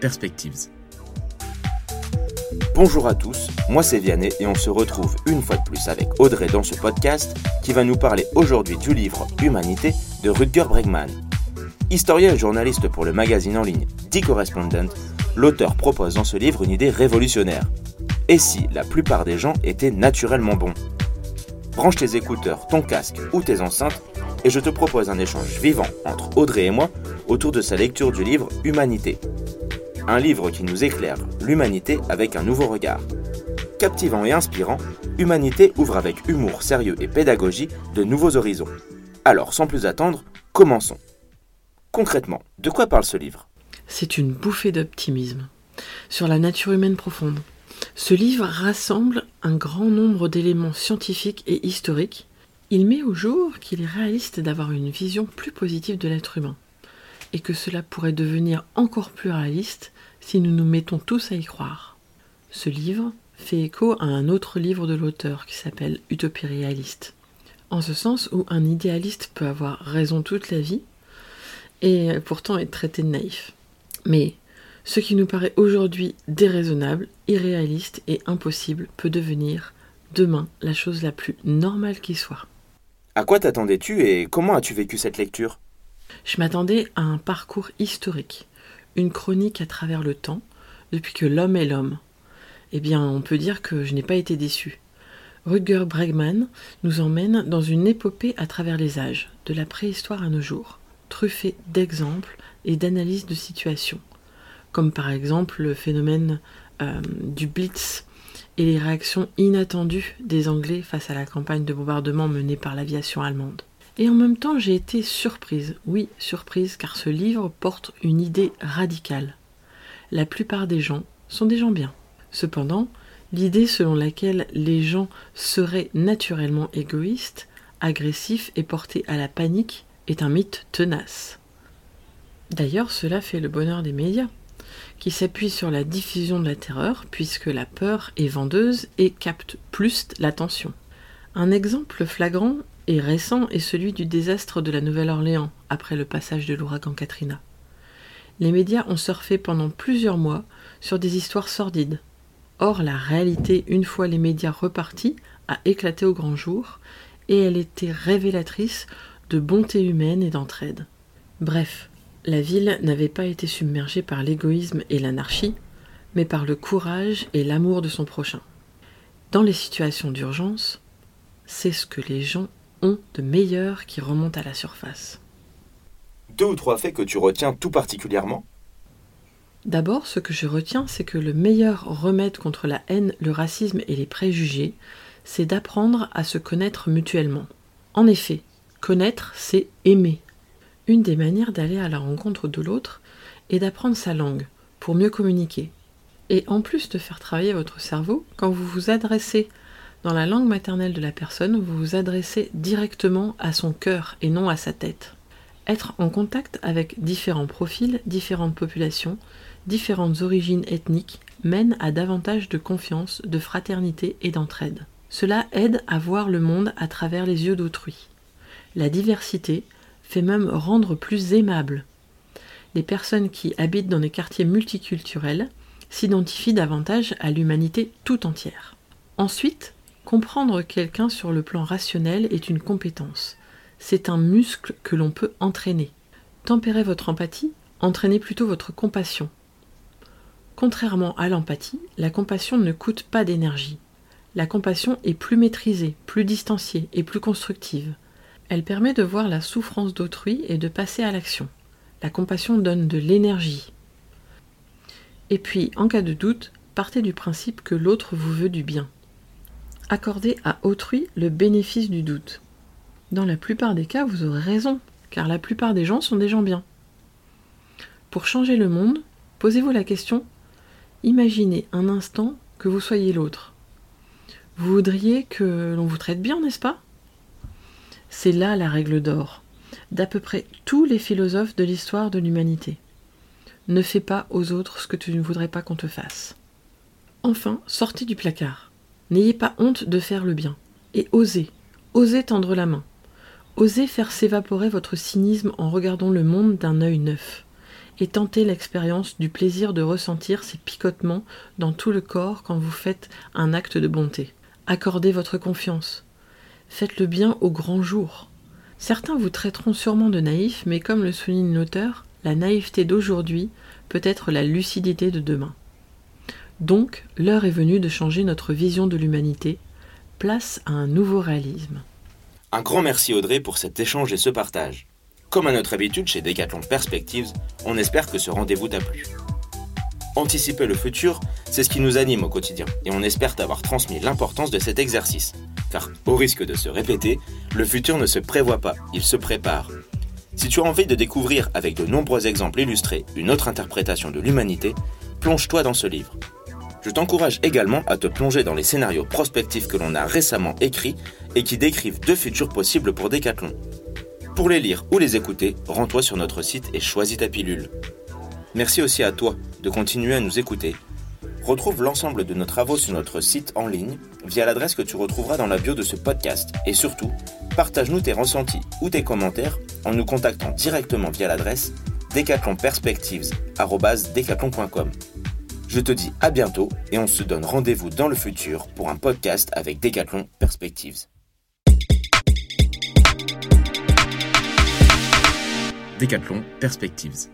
Perspectives. Bonjour à tous, moi c'est Vianney et on se retrouve une fois de plus avec Audrey dans ce podcast qui va nous parler aujourd'hui du livre Humanité de Rutger Bregman. Historien et journaliste pour le magazine en ligne The Correspondent, l'auteur propose dans ce livre une idée révolutionnaire. Et si la plupart des gens étaient naturellement bons? Branche tes écouteurs, ton casque ou tes enceintes et je te propose un échange vivant entre Audrey et moi autour de sa lecture du livre Humanité. Un livre qui nous éclaire l'humanité avec un nouveau regard. Captivant et inspirant, Humanité ouvre avec humour sérieux et pédagogie de nouveaux horizons. Alors sans plus attendre, commençons. Concrètement, de quoi parle ce livre? C'est une bouffée d'optimisme sur la nature humaine profonde. Ce livre rassemble un grand nombre d'éléments scientifiques et historiques il met au jour qu'il est réaliste d'avoir une vision plus positive de l'être humain, et que cela pourrait devenir encore plus réaliste si nous nous mettons tous à y croire. Ce livre fait écho à un autre livre de l'auteur qui s'appelle Utopie réaliste, en ce sens où un idéaliste peut avoir raison toute la vie, et pourtant être traité de naïf. Mais ce qui nous paraît aujourd'hui déraisonnable, irréaliste et impossible peut devenir demain la chose la plus normale qui soit. À quoi t'attendais-tu et comment as-tu vécu cette lecture? Je m'attendais à un parcours historique, une chronique à travers le temps, depuis que l'homme est l'homme. Eh bien, on peut dire que je n'ai pas été déçu. Rutger Bregman nous emmène dans une épopée à travers les âges, de la préhistoire à nos jours, truffée d'exemples et d'analyses de situations, comme par exemple le phénomène euh, du Blitz et les réactions inattendues des Anglais face à la campagne de bombardement menée par l'aviation allemande. Et en même temps, j'ai été surprise, oui, surprise, car ce livre porte une idée radicale. La plupart des gens sont des gens bien. Cependant, l'idée selon laquelle les gens seraient naturellement égoïstes, agressifs et portés à la panique est un mythe tenace. D'ailleurs, cela fait le bonheur des médias qui s'appuie sur la diffusion de la terreur, puisque la peur est vendeuse et capte plus l'attention. Un exemple flagrant et récent est celui du désastre de la Nouvelle-Orléans après le passage de l'ouragan Katrina. Les médias ont surfé pendant plusieurs mois sur des histoires sordides. Or, la réalité, une fois les médias repartis, a éclaté au grand jour, et elle était révélatrice de bonté humaine et d'entraide. Bref, la ville n'avait pas été submergée par l'égoïsme et l'anarchie, mais par le courage et l'amour de son prochain. Dans les situations d'urgence, c'est ce que les gens ont de meilleur qui remonte à la surface. Deux ou trois faits que tu retiens tout particulièrement? D'abord, ce que je retiens, c'est que le meilleur remède contre la haine, le racisme et les préjugés, c'est d'apprendre à se connaître mutuellement. En effet, connaître, c'est aimer, une des manières d'aller à la rencontre de l'autre est d'apprendre sa langue pour mieux communiquer. Et en plus de faire travailler votre cerveau, quand vous vous adressez dans la langue maternelle de la personne, vous vous adressez directement à son cœur et non à sa tête. Être en contact avec différents profils, différentes populations, différentes origines ethniques mène à davantage de confiance, de fraternité et d'entraide. Cela aide à voir le monde à travers les yeux d'autrui. La diversité, fait même rendre plus aimable. Les personnes qui habitent dans des quartiers multiculturels s'identifient davantage à l'humanité tout entière. Ensuite, comprendre quelqu'un sur le plan rationnel est une compétence. C'est un muscle que l'on peut entraîner. Tempérez votre empathie, entraînez plutôt votre compassion. Contrairement à l'empathie, la compassion ne coûte pas d'énergie. La compassion est plus maîtrisée, plus distanciée et plus constructive. Elle permet de voir la souffrance d'autrui et de passer à l'action. La compassion donne de l'énergie. Et puis, en cas de doute, partez du principe que l'autre vous veut du bien. Accordez à autrui le bénéfice du doute. Dans la plupart des cas, vous aurez raison, car la plupart des gens sont des gens bien. Pour changer le monde, posez-vous la question imaginez un instant que vous soyez l'autre. Vous voudriez que l'on vous traite bien, n'est-ce pas? C'est là la règle d'or d'à peu près tous les philosophes de l'histoire de l'humanité. Ne fais pas aux autres ce que tu ne voudrais pas qu'on te fasse. Enfin, sortez du placard. N'ayez pas honte de faire le bien. Et osez, osez tendre la main. Osez faire s'évaporer votre cynisme en regardant le monde d'un œil neuf. et tentez l'expérience du plaisir de ressentir ces picotements dans tout le corps quand vous faites un acte de bonté. Accordez votre confiance. Faites le bien au grand jour. Certains vous traiteront sûrement de naïf, mais comme le souligne l'auteur, la naïveté d'aujourd'hui peut être la lucidité de demain. Donc, l'heure est venue de changer notre vision de l'humanité, place à un nouveau réalisme. Un grand merci Audrey pour cet échange et ce partage. Comme à notre habitude chez Decathlon Perspectives, on espère que ce rendez-vous t'a plu. Anticiper le futur, c'est ce qui nous anime au quotidien, et on espère t'avoir transmis l'importance de cet exercice. Car, au risque de se répéter, le futur ne se prévoit pas, il se prépare. Si tu as envie de découvrir avec de nombreux exemples illustrés une autre interprétation de l'humanité, plonge-toi dans ce livre. Je t'encourage également à te plonger dans les scénarios prospectifs que l'on a récemment écrits et qui décrivent deux futurs possibles pour Decathlon. Pour les lire ou les écouter, rends-toi sur notre site et choisis ta pilule. Merci aussi à toi de continuer à nous écouter. Retrouve l'ensemble de nos travaux sur notre site en ligne via l'adresse que tu retrouveras dans la bio de ce podcast et surtout, partage-nous tes ressentis ou tes commentaires en nous contactant directement via l'adresse decathlonperspectives.com. Je te dis à bientôt et on se donne rendez-vous dans le futur pour un podcast avec Decathlon Perspectives. Decathlon Perspectives.